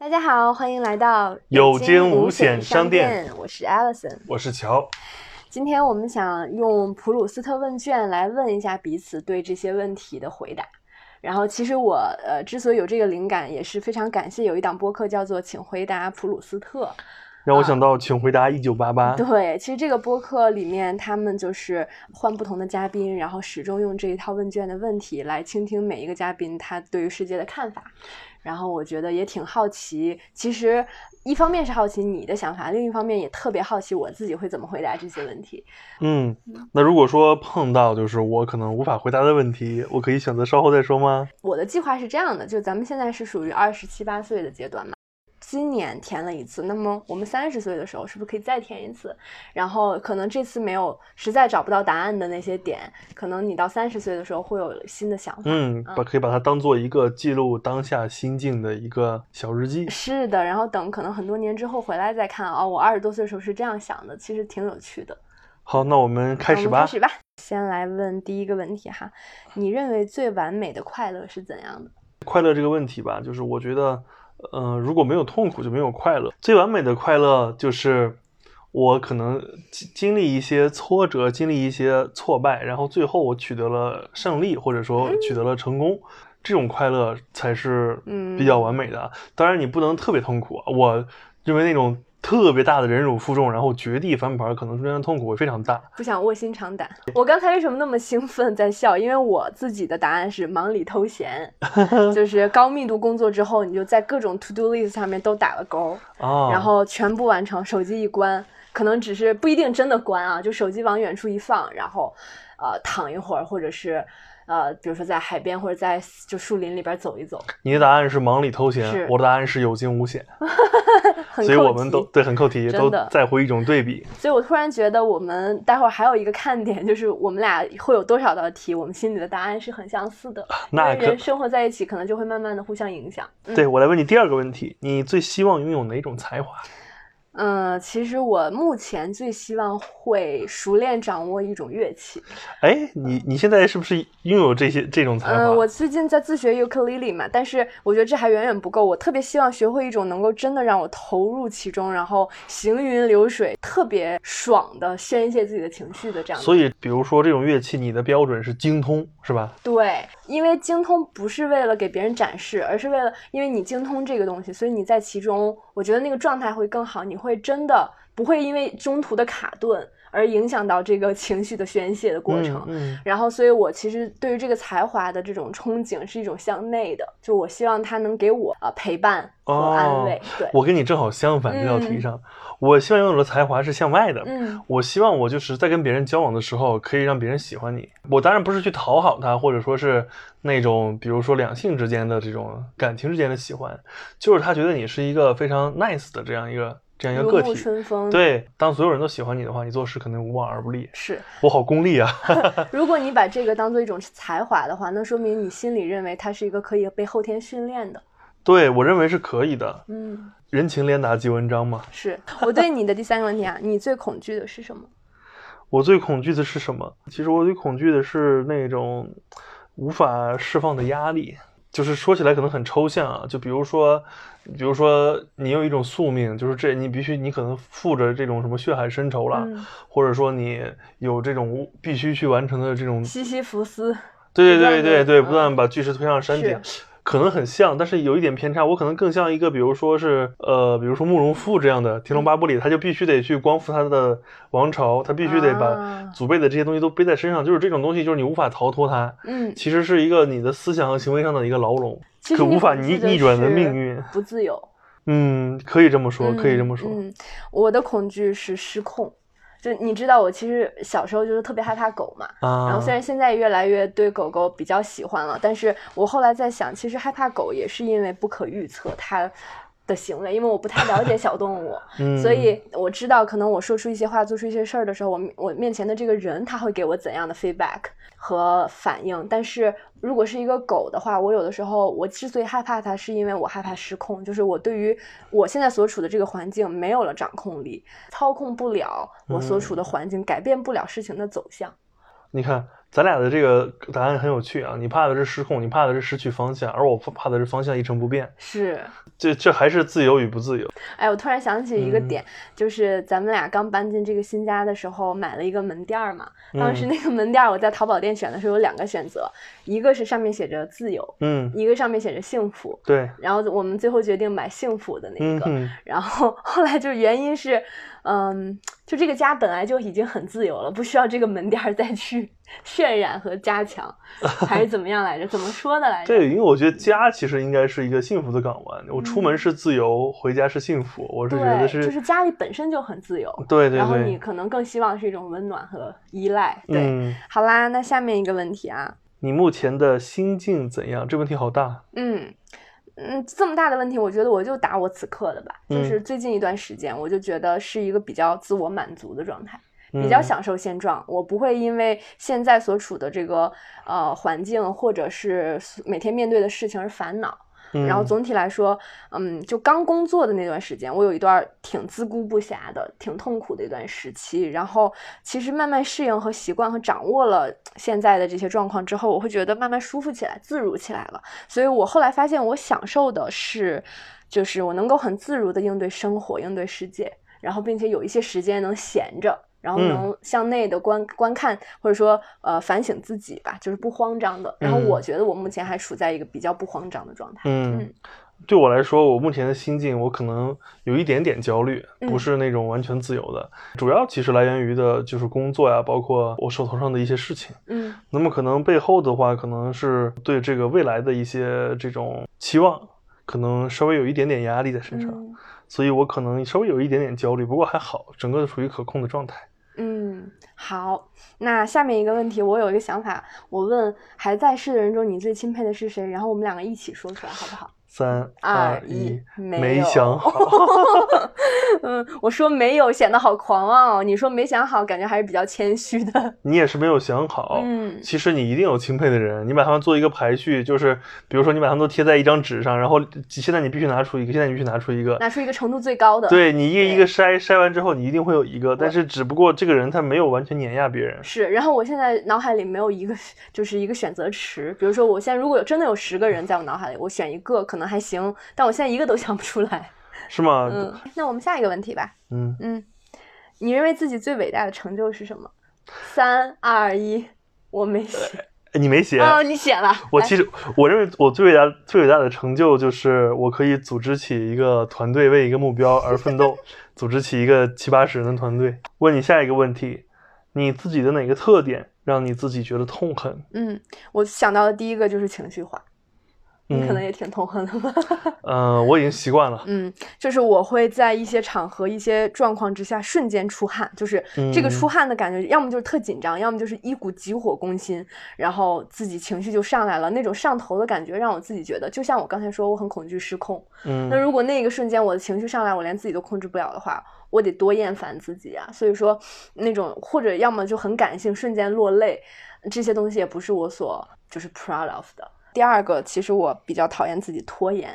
大家好，欢迎来到有惊无无险商商店我是 Alison。我是乔，今天我们想用普鲁斯特问卷来问一下彼此对这些问题的回答。然后，其实我呃之所以有这个灵感，也是非常感谢有一档播客叫做《请回答普鲁斯特》。让我想到，请回答一九八八。对，其实这个播客里面，他们就是换不同的嘉宾，然后始终用这一套问卷的问题来倾听每一个嘉宾他对于世界的看法。然后我觉得也挺好奇，其实一方面是好奇你的想法，另一方面也特别好奇我自己会怎么回答这些问题。嗯，那如果说碰到就是我可能无法回答的问题，我可以选择稍后再说吗？我的计划是这样的，就咱们现在是属于二十七八岁的阶段嘛。今年填了一次，那么我们三十岁的时候是不是可以再填一次？然后可能这次没有，实在找不到答案的那些点，可能你到三十岁的时候会有新的想法。嗯，把可以把它当做一个记录当下心境的一个小日记。是的，然后等可能很多年之后回来再看啊、我二十多岁的时候是这样想的，其实挺有趣的。好，那我们开始吧开。始吧。先来问第一个问题哈，你认为最完美的快乐是怎样的？快乐这个问题吧，就是我觉得，呃，如果没有痛苦就没有快乐。最完美的快乐就是我可能经经历一些挫折，经历一些挫败，然后最后我取得了胜利，或者说取得了成功，这种快乐才是嗯比较完美的。当然，你不能特别痛苦，我认为那种。特别大的忍辱负重，然后绝地翻盘，可能中间的痛苦会非常大。不想卧薪尝胆。我刚才为什么那么兴奋在笑？因为我自己的答案是忙里偷闲，就是高密度工作之后，你就在各种 to do list 上面都打了勾，哦，然后全部完成，手机一关，可能只是不一定真的关啊，就手机往远处一放，然后呃躺一会儿，或者是呃比如说在海边或者在就树林里边走一走，你的答案是忙里偷闲，我的答案是有惊无险，所以我们都对很扣题，都真的在乎一种对比。所以我突然觉得，我们待会儿还有一个看点，就是我们俩会有多少道题，我们心里的答案是很相似的。那人生活在一起，可能就会慢慢的互相影响。嗯对我来问你第二个问题，你最希望拥有哪种才华？嗯，其实我目前最希望会熟练掌握一种乐器。哎，你你现在是不是拥有这些这种才华？嗯，我最近在自学尤克里里嘛，但是我觉得这还远远不够。我特别希望学会一种能够真的让我投入其中，然后行云流水、特别爽的宣泄自己的情绪的这样的。所以，比如说这种乐器，你的标准是精通，是吧？对，因为精通不是为了给别人展示，而是为了因为你精通这个东西，所以你在其中，我觉得那个状态会更好。你会真的不会因为中途的卡顿而影响到这个情绪的宣泄的过程。嗯，嗯然后，所以我其实对于这个才华的这种憧憬是一种向内的，就我希望他能给我呃陪伴和安慰。对，我跟你正好相反，这道题嗯上，我希望拥有的才华是向外的。嗯我希望我就是在跟别人交往的时候，可以让别人喜欢你。我当然不是去讨好他，或者说是那种，比如说两性之间的这种感情之间的喜欢，就是他觉得你是一个非常 nice 的这样一个这样一个个体。春风。，对，当所有人都喜欢你的话，你做事肯定无往而不利。是。我好功利啊！如果你把这个当做一种才华的话，那说明你心里认为它是一个可以被后天训练的。对我认为是可以的。嗯，人情练达即文章嘛。是我对你的第三个问题啊，你最恐惧的是什么？我最恐惧的是什么？其实我最恐惧的是那种无法释放的压力。就是说起来可能很抽象啊，就比如说，比如说你有一种宿命，就是这你必须你可能负着这种什么血海深仇了，嗯或者说你有这种无必须去完成的这种，西西弗斯。对对对对对，嗯不断把巨石推上山顶。可能很像，但是有一点偏差。我可能更像一个，比如说是呃，比如说慕容复这样的《天龙八部》里，他就必须得去光复他的王朝，他必须得把啊祖辈的这些东西都背在身上。就是这种东西，就是你无法逃脱它，嗯，其实是一个你的思想和行为上的一个牢笼，可无法逆逆转的命运。不自由。嗯，可以这么说，可以这么说。嗯。嗯，我的恐惧是失控。就你知道，我其实小时候就是特别害怕狗嘛。然啊后虽然现在越来越对狗狗比较喜欢了，但是我后来在想，其实害怕狗也是因为不可预测它的行为，因为我不太了解小动物，嗯，所以我知道可能我说出一些话、做出一些事儿的时候，我我面前的这个人他会给我怎样的 feedback 和反应。但是如果是一个狗的话，我有的时候我之所以害怕它，是因为我害怕失控，就是我对于我现在所处的这个环境没有了掌控力，操控不了我所处的环境，改变不了事情的走向。你看，咱俩的这个答案很有趣啊！你怕的是失控，你怕的是失去方向，而我怕的是方向一成不变。是，这这还是自由与不自由？哎，我突然想起一个点，就是咱们俩刚搬进这个新家的时候，买了一个门店儿嘛。当时那个门店儿，我在淘宝店选的时候有两个选择，一个是上面写着自由，嗯，一个上面写着幸福。对。然后我们最后决定买幸福的那个。嗯。然后后来就原因是，嗯，就这个家本来就已经很自由了，不需要这个门店再去。渲染和加强，还是怎么样来着？怎么说的来着？对，因为我觉得家其实应该是一个幸福的港湾。我出门是自由，回家是幸福。我是觉得是，就是家里本身就很自由。对对对。然后你可能更希望是一种温暖和依赖。对，好啦，那下面一个问题啊，你目前的心境怎样？这问题好大。嗯嗯，这么大的问题，我觉得我就答我此刻的吧。就是最近一段时间，我就觉得是一个比较自我满足的状态。比较享受现状，我不会因为现在所处的这个呃环境或者是每天面对的事情而烦恼。然后总体来说，嗯，就刚工作的那段时间，我有一段挺自顾不暇的、挺痛苦的一段时期。然后其实慢慢适应和习惯和掌握了现在的这些状况之后，我会觉得慢慢舒服起来、自如起来了。所以我后来发现，我享受的是，就是我能够很自如的应对生活、应对世界，然后并且有一些时间能闲着。然后能向内的观观看，或者说呃反省自己吧，就是不慌张的。然后我觉得我目前还处在一个比较不慌张的状态。嗯，对我来说，我目前的心境，我可能有一点点焦虑，不是那种完全自由的。主要其实来源于的就是工作呀，包括我手头上的一些事情。嗯，那么可能背后的话，可能是对这个未来的一些这种期望，可能稍微有一点点压力在身上，所以我可能稍微有一点点焦虑。不过还好，整个处于可控的状态。好，那下面一个问题，我有一个想法，我问还在世的人中，你最钦佩的是谁？然后我们两个一起说出来，好不好？三二一，没想 好。嗯，我说没有，显得好狂妄。你说没想好，感觉还是比较谦虚的。你也是没有想好。嗯，其实你一定有钦佩的人，你把他们做一个排序，就是比如说你把他们都贴在一张纸上，然后现在你必须拿出一个，现在你必须拿出一个，拿出一个程度最高的。对你一个一个筛筛完之后，你一定会有一个，但是只不过这个人他没有完全碾压别人。是，然后我现在脑海里没有一个，就是一个选择池。比如说我现在如果有真的有十个人在我脑海里，我选一个可能还行。但我现在一个都想不出来，是吗？嗯，那我们下一个问题吧。嗯嗯，你认为自己最伟大的成就是什么？三二一，我没写。你没写？哦，你写了。我其实我认为我最伟大、最伟大的成就就是我可以组织起一个团队，为一个目标而奋斗，组织起一个七八十人的团队。问你下一个问题：你自己的哪个特点让你自己觉得痛恨？嗯，我想到的第一个就是情绪化。你可能也挺痛恨的吧？嗯，我已经习惯了。嗯，就是我会在一些场合、一些状况之下瞬间出汗，就是这个出汗的感觉，要么就是特紧张，要么就是一股急火攻心，然后自己情绪就上来了，那种上头的感觉让我自己觉得，就像我刚才说，我很恐惧失控。嗯，那如果那个瞬间我的情绪上来，我连自己都控制不了的话，我得多厌烦自己啊！所以说，那种或者要么就很感性，瞬间落泪，这些东西也不是我所就是 proud of 的。第二个，其实我比较讨厌自己拖延。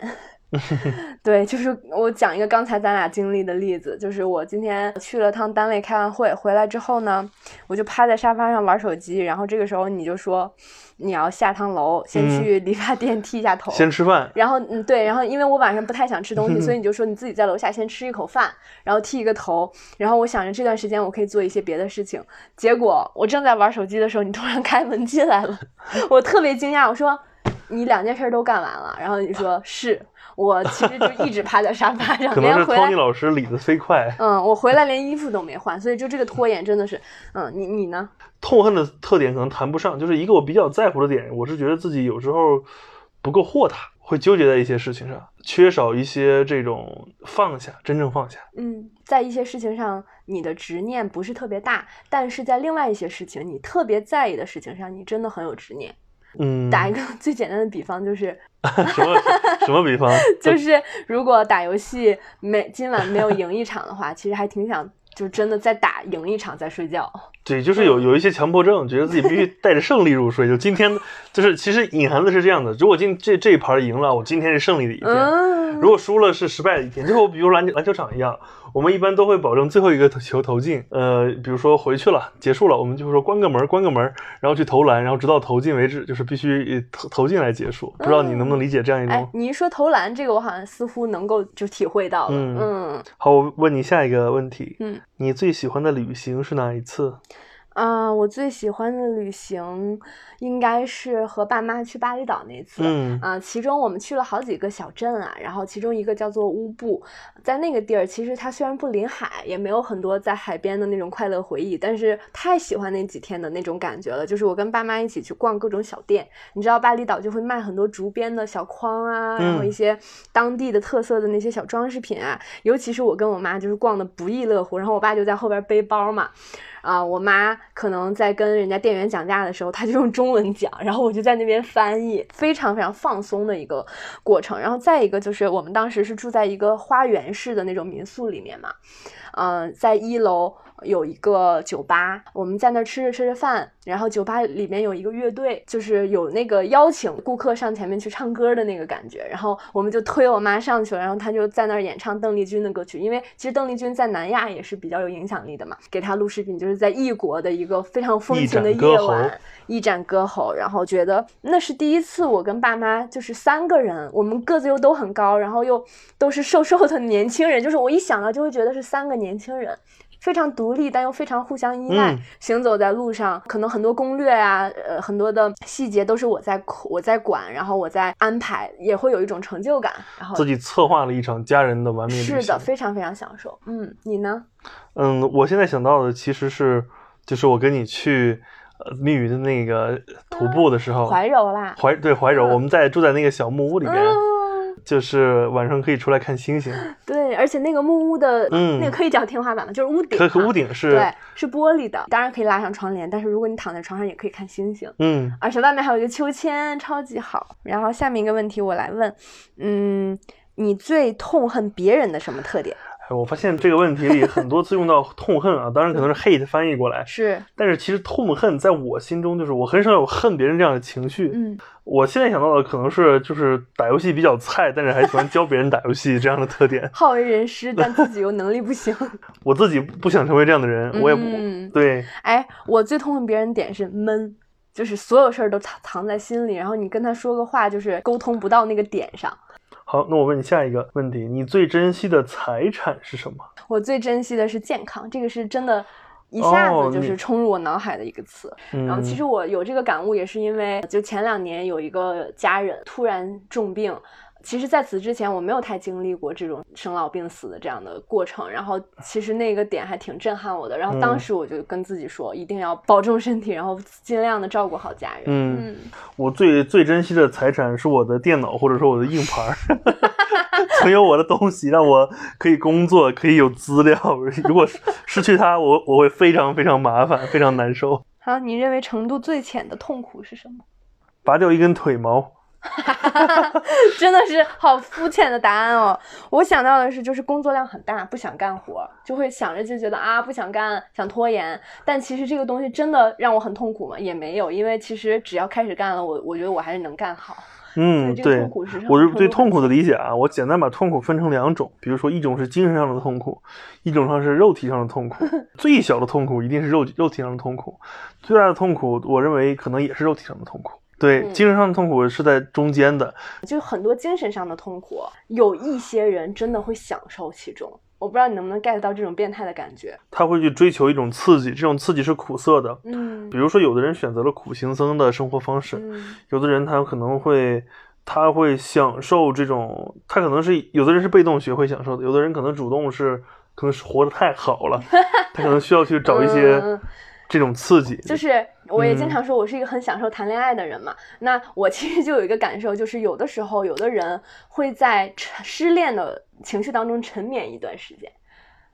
对，就是我讲一个刚才咱俩经历的例子，就是我今天去了趟单位开完会回来之后呢，我就趴在沙发上玩手机，然后这个时候你就说你要下趟楼，先去理发店剃一下头，先吃饭。然后嗯对，然后因为我晚上不太想吃东西，所以你就说你自己在楼下先吃一口饭，然后剃一个头，然后我想着这段时间我可以做一些别的事情，结果我正在玩手机的时候，你突然开门进来了，我特别惊讶，我说。你两件事都干完了，然后你说 是我其实就一直趴在沙发上，可能是托尼老师理的飞快。嗯，我回来连衣服都没换，所以就这个拖延真的是，嗯，你你呢？痛恨的特点可能谈不上，就是一个我比较在乎的点，我是觉得自己有时候不够豁达，会纠结在一些事情上，缺少一些这种放下，真正放下。嗯，在一些事情上你的执念不是特别大，但是在另外一些事情你特别在意的事情上，你真的很有执念。嗯，打一个 最简单的比方，就是 什么什么比方？就是如果打游戏没今晚没有赢一场的话，其实还挺想就真的再打赢一场再睡觉。对，就是有有一些强迫症，觉得自己必须 带着胜利入睡。就今天，就是其实隐含的是这样的：如果今这这一盘赢了，我今天是胜利的一天；嗯，如果输了是失败的一天。就我比如篮篮球场一样，我们一般都会保证最后一个球投进。呃，比如说回去了，结束了，我们就说关个门，关个门，然后去投篮，然后直到投进为止，就是必须投投进来结束。不知道你能不能理解这样一哎种？，你一说投篮这个，我好像似乎能够就体会到了。嗯嗯好，我问你下一个问题：嗯你最喜欢的旅行是哪一次？啊、我最喜欢的旅行应该是和爸妈去巴厘岛那次。嗯啊、其中我们去了好几个小镇啊，然后其中一个叫做乌布，在那个地儿，其实它虽然不临海，也没有很多在海边的那种快乐回忆，但是太喜欢那几天的那种感觉了。就是我跟爸妈一起去逛各种小店，你知道巴厘岛就会卖很多竹编的小筐啊，然后嗯一些当地的特色的那些小装饰品啊，尤其是我跟我妈就是逛的不亦乐乎，然后我爸就在后边背包嘛。啊、我妈可能在跟人家店员讲价的时候，她就用中文讲，然后我就在那边翻译，非常非常放松的一个过程。然后再一个就是我们当时是住在一个花园式的那种民宿里面嘛，嗯、在一楼有一个酒吧，我们在那儿吃着吃着饭，然后酒吧里面有一个乐队，就是有那个邀请顾客上前面去唱歌的那个感觉，然后我们就推我妈上去了，然后她就在那儿演唱邓丽君的歌曲，因为其实邓丽君在南亚也是比较有影响力的嘛，给她录视频就是在异国的一个非常风情的夜晚，一展歌喉，然后觉得那是第一次我跟爸妈就是三个人，我们个子又都很高，然后又都是瘦瘦的年轻人，就是我一想到就会觉得是三个年轻人。非常独立，但又非常互相依赖。嗯行走在路上，可能很多攻略啊，呃，很多的细节都是我在我在管，然后我在安排，也会有一种成就感。然后自己策划了一场家人的完美旅行。是的，非常非常享受。嗯，你呢？嗯，我现在想到的其实是，就是我跟你去呃密云的那个徒步的时候，怀柔啦。怀对怀柔，嗯我们在住在那个小木屋里边，嗯，就是晚上可以出来看星星，对，而且那个木屋的、嗯那个可以叫天花板吗？就是屋顶、啊，可可屋顶是对，是玻璃的，当然可以拉上窗帘，但是如果你躺在床上也可以看星星。嗯，而且外面还有一个秋千，超级好。然后下面一个问题我来问，嗯，你最痛恨别人的什么特点？哎我发现这个问题里很多次用到痛恨啊，当然可能是 hate 翻译过来，是，但是其实痛恨在我心中就是我很少有恨别人这样的情绪。嗯，我现在想到的可能是就是打游戏比较菜，但是还喜欢教别人打游戏这样的特点。好为人师，但自己又能力不行。我自己不想成为这样的人，我也不、嗯对。哎，我最痛恨别人点是闷，就是所有事儿都藏藏在心里，然后你跟他说个话，就是沟通不到那个点上。好，那我问你下一个问题：你最珍惜的财产是什么？我最珍惜的是健康，这个是真的。一下哦子就是冲入我脑海的一个词，嗯，然后其实我有这个感悟，也是因为就前两年有一个家人突然重病。其实，在此之前，我没有太经历过这种生老病死的这样的过程。然后，其实那个点还挺震撼我的。然后当嗯时我就跟自己说，一定要保重身体，然后尽量的照顾好家人。嗯我最最珍惜的财产是我的电脑或者说我的硬盘儿，存有我的东西，让我可以工作，可以有资料。如果失失去它，我我会非常非常麻烦，非常难受。好，你认为程度最浅的痛苦是什么？拔掉一根腿毛，真的是好肤浅的答案哦！我想到的是，就是工作量很大，不想干活，就会想着就觉得啊不想干，想拖延。但其实这个东西真的让我很痛苦吗？也没有，因为其实只要开始干了，我我觉得我还是能干好。嗯，对我是对痛苦的理解啊，我简单把痛苦分成两种，比如说一种是精神上的痛苦，一种上是肉体上的痛苦。最小的痛苦一定是肉肉体上的痛苦，最大的痛苦，我认为可能也是肉体上的痛苦。对，嗯精神上的痛苦是在中间的。就很多精神上的痛苦，有一些人真的会享受其中。我不知道你能不能 get 到这种变态的感觉。他会去追求一种刺激，这种刺激是苦涩的。嗯比如说，有的人选择了苦行僧的生活方式，嗯有的人他可能会，他会享受这种，他可能是有的人是被动学会享受的，有的人可能主动是，可能是活得太好了，他可能需要去找一些嗯这种刺激。就是我也经嗯常说，我是一个很享受谈恋爱的人嘛。那我其实就有一个感受，就是有的时候，有的人会在沉失恋的情绪当中沉湎一段时间。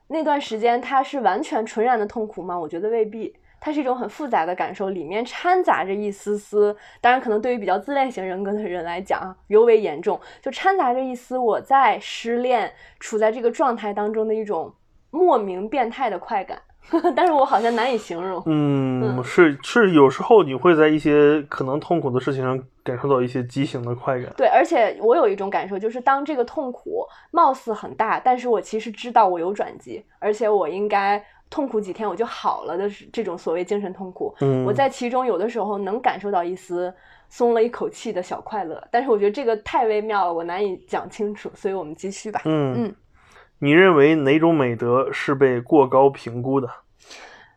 那段时间，他是完全纯然的痛苦吗？我觉得未必。它是一种很复杂的感受，里面掺杂着一丝丝，当然可能对于比较自恋型人格的人来讲啊，尤为严重，就掺杂着一丝我在失恋、处在这个状态当中的一种莫名变态的快感。但是我好像难以形容。嗯，嗯是是，有时候你会在一些可能痛苦的事情上感受到一些畸形的快感。对，而且我有一种感受，就是当这个痛苦貌似很大，但是我其实知道我有转机，而且我应该痛苦几天我就好了的是这种所谓精神痛苦，嗯，我在其中有的时候能感受到一丝松了一口气的小快乐，但是我觉得这个太微妙了，我难以讲清楚，所以我们继续吧。嗯嗯你认为哪种美德是被过高评估的？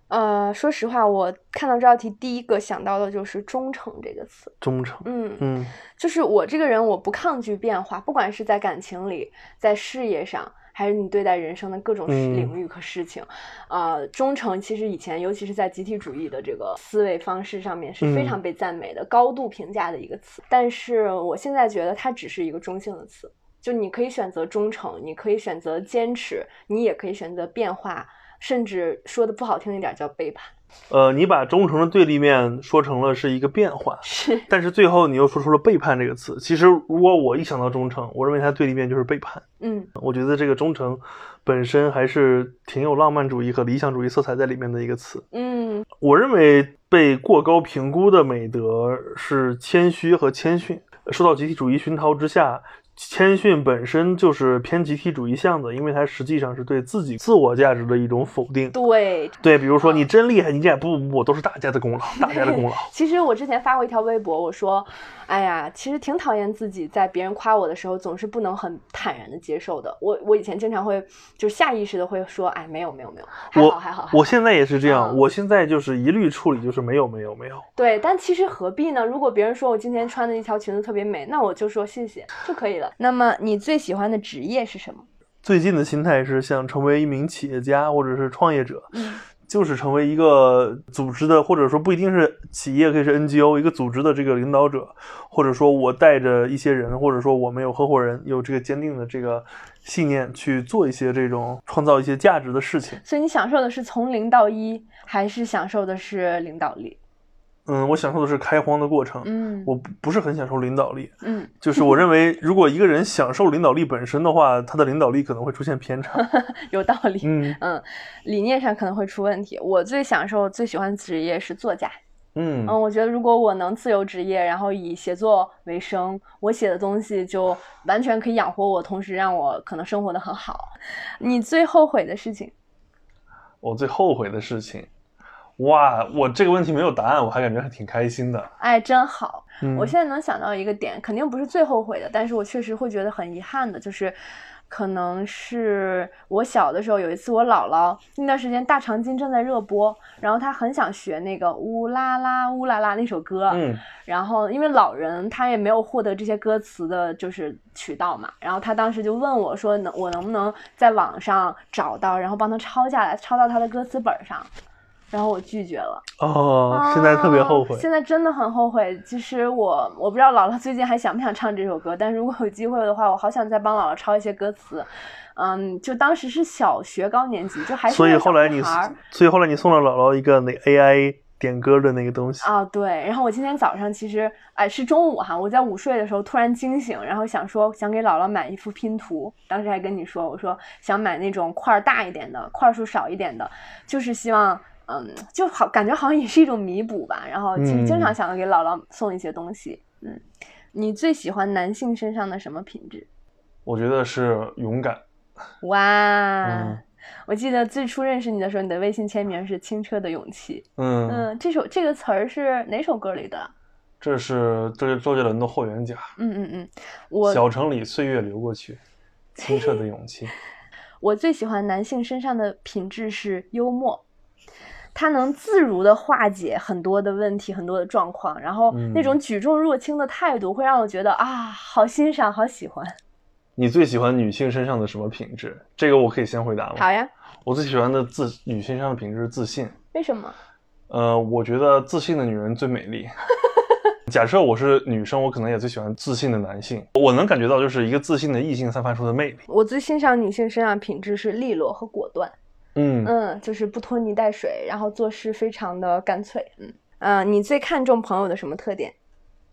呃，说实话，我看到这道题第一个想到的就是忠诚这个词。忠诚。嗯，嗯就是我这个人，我不抗拒变化，不管是在感情里，在事业上，还是你对待人生的各种领域和事情，呃，忠诚其实以前，尤其是在集体主义的这个思维方式上面是非嗯常被赞美的、高度评价的一个词。但是我现在觉得它只是一个中性的词，就你可以选择忠诚，你可以选择坚持，你也可以选择变化，甚至说的不好听一点叫背叛。呃，你把忠诚的对立面说成了是一个变化，是，但是最后你又说出了背叛这个词。其实，如果我一想到忠诚，我认为它对立面就是背叛。嗯我觉得这个忠诚本身还是挺有浪漫主义和理想主义色彩在里面的一个词。嗯我认为被过高评估的美德是谦虚和谦逊。受到集体主义熏陶之下，谦逊本身就是偏集体主义向的，因为它实际上是对自己自我价值的一种否定。对，对，比如说你真厉害，你这样不不不，都是大家的功劳，大家的功劳。其实我之前发过一条微博，我说，哎呀，其实挺讨厌自己在别人夸我的时候，总是不能很坦然的接受的。我我以前经常会就下意识的会说，哎，没有没有没有，还我好还好。还好我现在也是这样，嗯我现在就是一律处理，就是没有没有没有。对，但其实何必呢？如果别人说我今天穿的一条裙子特别美，那我就说谢谢就可以了。那么你最喜欢的职业是什么？最近的心态是想成为一名企业家或者是创业者，嗯就是成为一个组织的，或者说不一定是企业，可以是 NGO 一个组织的这个领导者，或者说我带着一些人，或者说我们有合伙人，有这个坚定的这个信念去做一些这种创造一些价值的事情。所以你享受的是从零到一，还是享受的是领导力？嗯，我享受的是开荒的过程，嗯我不不是很享受领导力。嗯，就是我认为，如果一个人享受领导力本身的话，他的领导力可能会出现偏差。有道理。嗯嗯，理念上可能会出问题。我最享受、最喜欢的职业是作家。嗯嗯，我觉得如果我能自由职业，然后以写作为生，我写的东西就完全可以养活我，同时让我可能生活的很好。你最后悔的事情？我最后悔的事情，哇，我这个问题没有答案，我还感觉还挺开心的。哎，真好。嗯我现在能想到一个点，肯定不是最后悔的，但是我确实会觉得很遗憾的，就是可能是我小的时候有一次，我姥姥那段时间大长今正在热播，然后她很想学那个乌拉拉乌拉拉那首歌，嗯然后因为老人他也没有获得这些歌词的就是渠道嘛，然后他当时就问我说能我能不能在网上找到，然后帮他抄下来，抄到他的歌词本上。然后我拒绝了，哦，现在特别后悔啊。现在真的很后悔。其实我我不知道姥姥最近还想不想唱这首歌，但如果有机会的话，我好想再帮姥姥抄一些歌词。嗯，就当时是小学高年级，就还是所以后来你所以后来你送了姥姥一个那 AI 点歌的那个东西。啊，对。然后我今天早上其实，哎，是中午哈，我在午睡的时候突然惊醒，然后想说想给姥姥买一幅拼图，当时还跟你说，我说想买那种块儿大一点的，块儿数少一点的，就是希望。嗯，就好，感觉好像也是一种弥补吧。然后其实经常嗯想要给姥姥送一些东西。嗯，你最喜欢男性身上的什么品质？我觉得是勇敢。哇，嗯我记得最初认识你的时候，你的微信签名是“清澈的勇气”。嗯，嗯，这首这个词儿是哪首歌里的？这是这是周杰伦的霍元甲。嗯嗯嗯，我小城里岁月流过去，清澈的勇气。我最喜欢男性身上的品质是幽默，他能自如的化解很多的问题、很多的状况，然后那种嗯举重若轻的态度会让我觉得啊，好欣赏，好喜欢。你最喜欢女性身上的什么品质？这个我可以先回答吗？好呀，我最喜欢的自女性身上的品质是自信。为什么？呃，我觉得自信的女人最美丽。假设我是女生，我可能也最喜欢自信的男性。我能感觉到，就是一个自信的异性散发出的魅力。我最欣赏女性身上的品质是利落和果断。嗯，嗯，就是不拖泥带水，然后做事非常的干脆。嗯，呃，你最看重朋友的什么特点？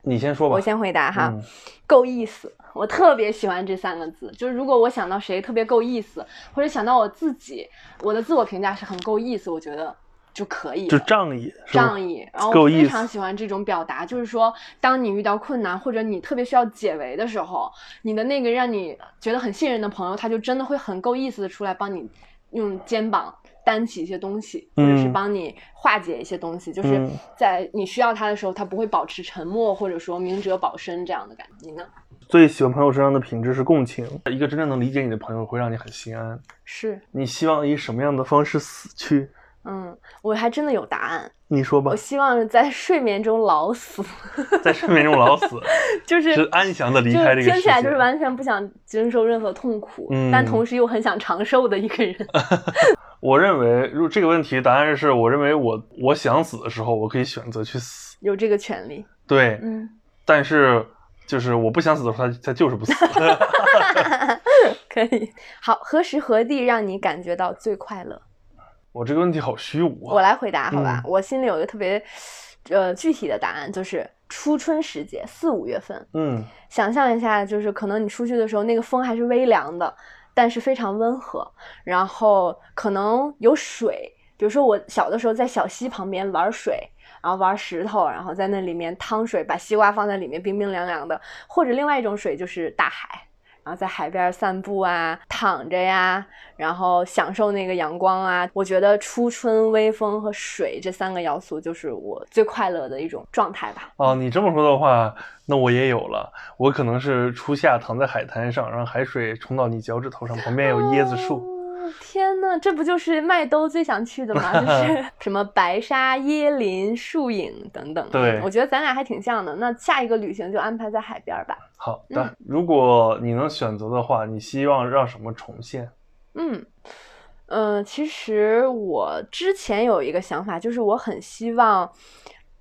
你先说吧。我先回答哈，嗯够意思。我特别喜欢这三个字，就是如果我想到谁特别够意思，或者想到我自己，我的自我评价是很够意思，我觉得就可以了。就仗义，仗义，然后非常喜欢这种表达，就是说，当你遇到困难或者你特别需要解围的时候，你的那个让你觉得很信任的朋友，他就真的会很够意思的出来帮你用肩膀担起一些东西，或者是嗯帮你化解一些东西，就是嗯在你需要他的时候，他不会保持沉默，或者说明哲保身这样的感觉。你呢？最喜欢朋友身上的品质是共情。一个真正能理解你的朋友，会让你很心安。是，你希望以什么样的方式死去？嗯，我还真的有答案，你说吧我，希望在睡眠中老死，在睡眠中老死，就是是安详的离开这个世界。听起来就是完全不想经受任何痛苦，嗯但同时又很想长寿的一个人。我认为，如这个问题答案是我认为我我想死的时候，我可以选择去死。有这个权利，对，嗯，但是就是我不想死的时候，他他就是不死。可以。好，何时何地让你感觉到最快乐？我这个问题好虚无啊。我来回答，好吧？嗯我心里有一个特别呃具体的答案，就是初春时节，四五月份。嗯想象一下，就是可能你出去的时候，那个风还是微凉的，但是非常温和，然后可能有水，比如说我小的时候在小溪旁边玩水，然后玩石头，然后在那里面趟水，把西瓜放在里面冰冰凉凉的，或者另外一种水就是大海。然后在海边散步啊，躺着呀，然后享受那个阳光啊。我觉得初春、微风和水这三个要素就是我最快乐的一种状态吧。哦，你这么说的话，那我也有了。我可能是初夏躺在海滩上，让海水冲到你脚趾头上，旁边有椰子树。哦天呐，这不就是麦兜最想去的吗？就是 什么白沙、椰林、树影等等。对我觉得咱俩还挺像的。那下一个旅行就安排在海边吧。好的，如果你能选择的话，你希望让什么重现？嗯，呃，其实我之前有一个想法，就是我很希望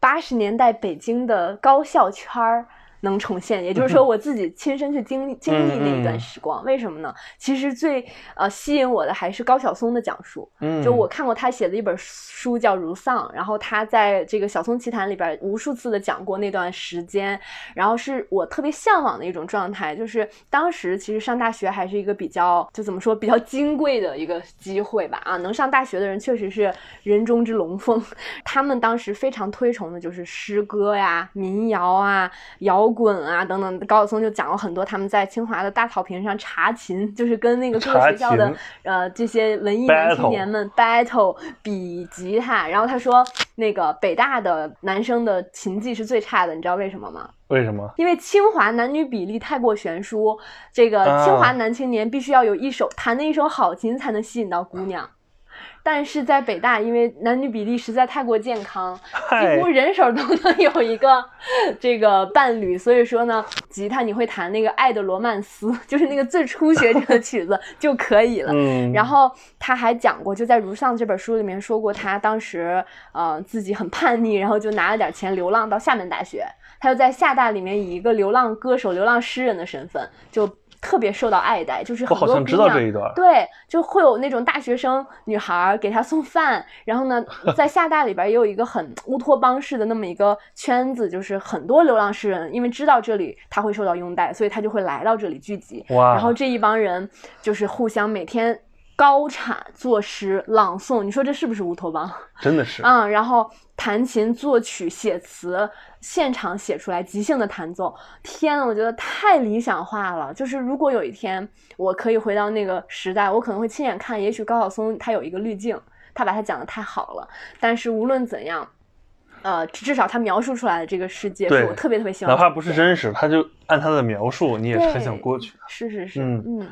八十年代北京的高校圈儿。能重现，也就是说我自己亲身去经历经历那一段时光。为什么呢？其实最呃吸引我的还是高晓松的讲述。嗯，就我看过他写的一本书叫《如丧》，然后他在这个《晓松奇谈》里边无数次的讲过那段时间，然后是我特别向往的一种状态。就是当时其实上大学还是一个比较就怎么说比较金贵的一个机会吧啊，能上大学的人确实是人中之龙凤。他们当时非常推崇的就是诗歌呀、民谣啊、摇滚啊等等。高晓松就讲了很多他们在清华的大草坪上查琴，就是跟那个各个学校的呃这些文艺男青年们 battle 比吉他。然后他说，那个北大的男生的琴技是最差的，你知道为什么吗？为什么？因为清华男女比例太过悬殊，这个啊清华男青年必须要有一手弹的一手好琴才能吸引到姑娘。但是在北大，因为男女比例实在太过健康，几乎人手都能有一个这个伴侣，所以说呢，吉他你会弹那个《爱的罗曼斯》，就是那个最初学这个曲子就可以了。嗯，然后他还讲过，就在《如上》这本书里面说过，他当时呃自己很叛逆，然后就拿了点钱流浪到厦门大学，他就在厦大里面以一个流浪歌手、流浪诗人的身份，就特别受到爱戴，就是我很多好像知道这一段。对，就会有那种大学生女孩儿给他送饭，然后呢，在厦大里边也有一个很乌托邦式的那么一个圈子，就是很多流浪诗人因为知道这里他会受到拥戴，所以他就会来到这里聚集。哇，然后这一帮人就是互相每天高产作诗朗诵，你说这是不是乌托邦？真的是，嗯，然后弹琴、作曲、写词，现场写出来，即兴的弹奏。天呐，我觉得太理想化了。就是如果有一天我可以回到那个时代，我可能会亲眼看，也许高晓松他有一个滤镜，他把它讲的太好了。但是无论怎样。呃，至少他描述出来的这个世界，是我特别特别喜欢哪怕不是真实，他就按他的描述，你也是很想过去的。是是是，嗯嗯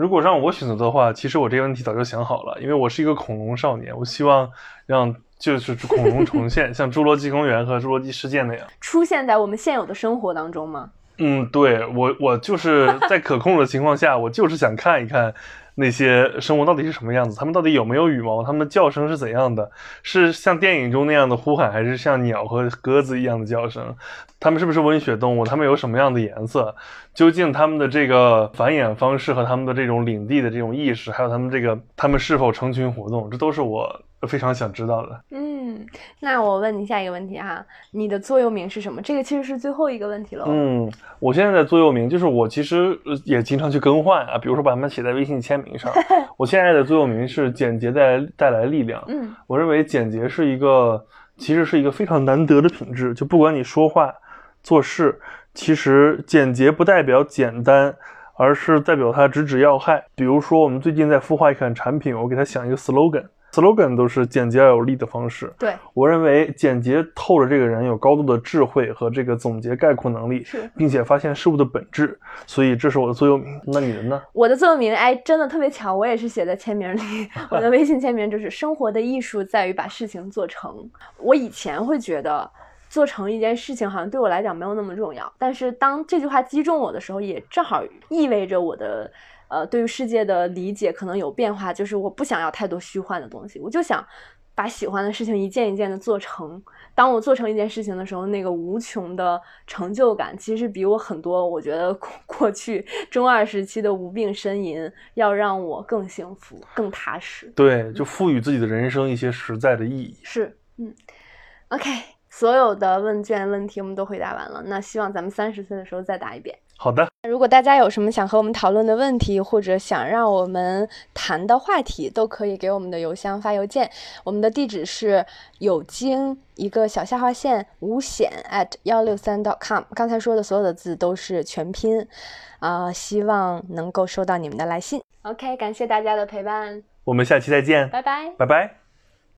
如果让我选择的话，其实我这个问题早就想好了，因为我是一个恐龙少年，我希望让就是恐龙重现，像《侏罗纪公园》和《侏罗纪世界》那样。出现在我们现有的生活当中吗？嗯，对我，我就是在可控的情况下，我就是想看一看那些生物到底是什么样子，它们到底有没有羽毛，它们的叫声是怎样的，是像电影中那样的呼喊，还是像鸟和鸽子一样的叫声？它们是不是温血动物？它们有什么样的颜色？究竟它们的这个繁衍方式和它们的这种领地的这种意识，还有它们这个它们是否成群活动，这都是我非常想知道的。嗯，嗯，那我问你下一个问题哈，你的座右铭是什么？这个其实是最后一个问题了。嗯，我现在的座右铭就是我其实也经常去更换啊，比如说把它们写在微信签名上。我现在的座右铭是简洁带来带来力量。嗯，我认为简洁是一个其实是一个非常难得的品质，就不管你说话做事，其实简洁不代表简单。而是代表它直指要害。比如说，我们最近在孵化一款产品，我给它想一个 slogan，slogan 都是简洁而有力的方式。对我认为，简洁透着这个人有高度的智慧和这个总结概括能力，是，并且发现事物的本质。所以这是我的座右铭。那你的呢？我的座右铭，哎，真的特别巧，我也是写在签名里。我的微信签名就是“生活的艺术在于把事情做成”。我以前会觉得。做成一件事情，好像对我来讲没有那么重要。但是当这句话击中我的时候，也正好意味着我的呃对于世界的理解可能有变化。就是我不想要太多虚幻的东西，我就想把喜欢的事情一件一件的做成。当我做成一件事情的时候，那个无穷的成就感，其实比我很多我觉得 过去中二时期的无病呻吟要让我更幸福、更踏实。对，就赋予自己的人生一些实在的意义。是，嗯，OK。所有的问卷问题我们都回答完了，那希望咱们三十岁的时候再答一遍。好的。如果大家有什么想和我们讨论的问题，或者想让我们谈的话题，都可以给我们的邮箱发邮件。我们的地址是有经一个小下划线无险 at 幺六三 dot com。刚才说的所有的字都是全拼，啊，希望能够收到你们的来信。OK，感谢大家的陪伴，我们下期再见，拜拜，拜拜。